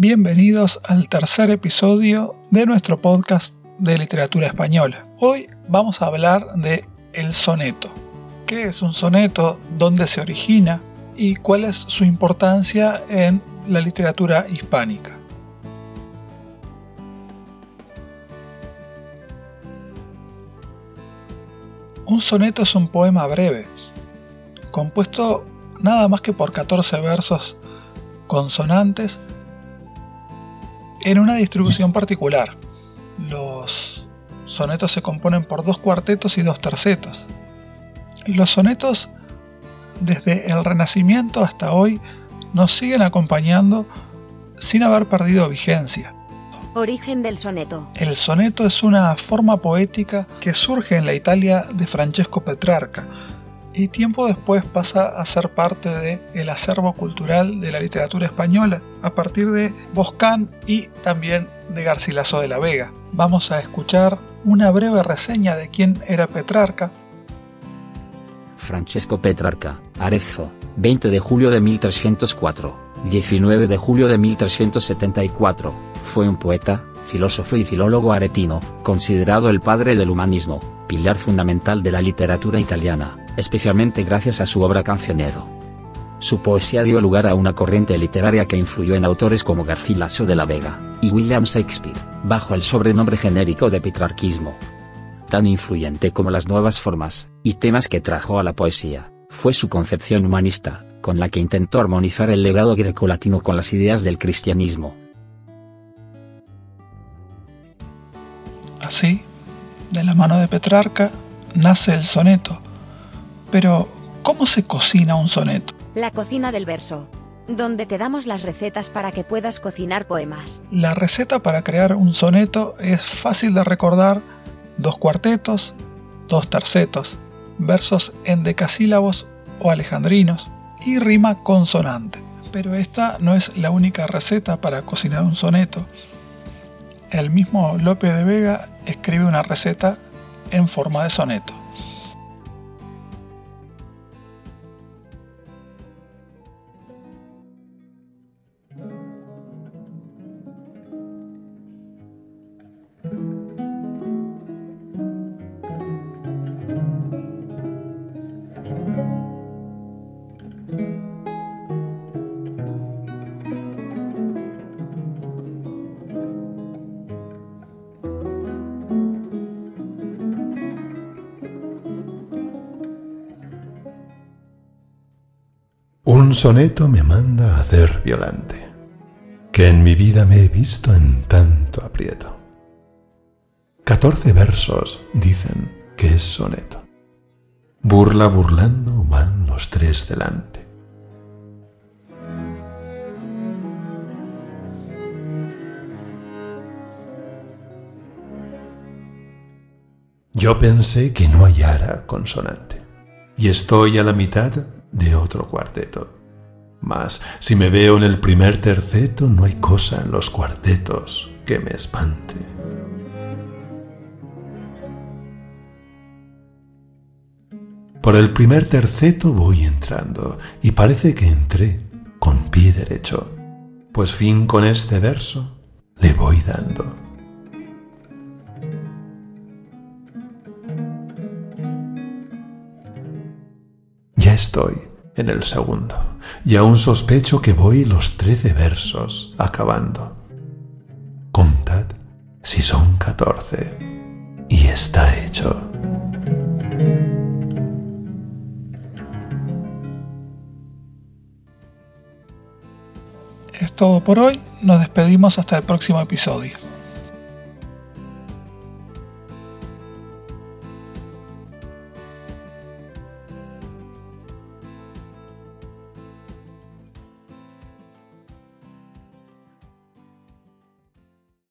bienvenidos al tercer episodio de nuestro podcast de literatura española. Hoy vamos a hablar de el soneto. ¿Qué es un soneto? ¿Dónde se origina? ¿Y cuál es su importancia en la literatura hispánica? Un soneto es un poema breve, compuesto nada más que por 14 versos consonantes en una distribución particular. Los sonetos se componen por dos cuartetos y dos tercetos. Los sonetos, desde el Renacimiento hasta hoy, nos siguen acompañando sin haber perdido vigencia. Origen del soneto. El soneto es una forma poética que surge en la Italia de Francesco Petrarca, y tiempo después pasa a ser parte del el acervo cultural de la literatura española a partir de Boscán y también de Garcilaso de la Vega. Vamos a escuchar una breve reseña de quién era Petrarca. Francesco Petrarca, Arezzo, 20 de julio de 1304, 19 de julio de 1374, fue un poeta, filósofo y filólogo aretino, considerado el padre del humanismo, pilar fundamental de la literatura italiana, especialmente gracias a su obra Cancionero. Su poesía dio lugar a una corriente literaria que influyó en autores como Garcilaso de la Vega y William Shakespeare, bajo el sobrenombre genérico de petrarquismo. Tan influyente como las nuevas formas y temas que trajo a la poesía, fue su concepción humanista, con la que intentó armonizar el legado grecolatino con las ideas del cristianismo. Así, de la mano de Petrarca, nace el soneto. Pero, ¿cómo se cocina un soneto? La cocina del verso, donde te damos las recetas para que puedas cocinar poemas. La receta para crear un soneto es fácil de recordar, dos cuartetos, dos tercetos, versos en decasílabos o alejandrinos y rima consonante. Pero esta no es la única receta para cocinar un soneto. El mismo Lope de Vega escribe una receta en forma de soneto. Un soneto me manda hacer violante, que en mi vida me he visto en tanto aprieto. Catorce versos dicen que es soneto. Burla burlando van los tres delante. Yo pensé que no hallara consonante, y estoy a la mitad de otro cuarteto. Mas si me veo en el primer terceto, no hay cosa en los cuartetos que me espante. Por el primer terceto voy entrando, y parece que entré con pie derecho, pues fin con este verso le voy dando. Ya estoy en el segundo, y aún sospecho que voy los trece versos acabando. Contad si son catorce, y está hecho. Es todo por hoy, nos despedimos hasta el próximo episodio.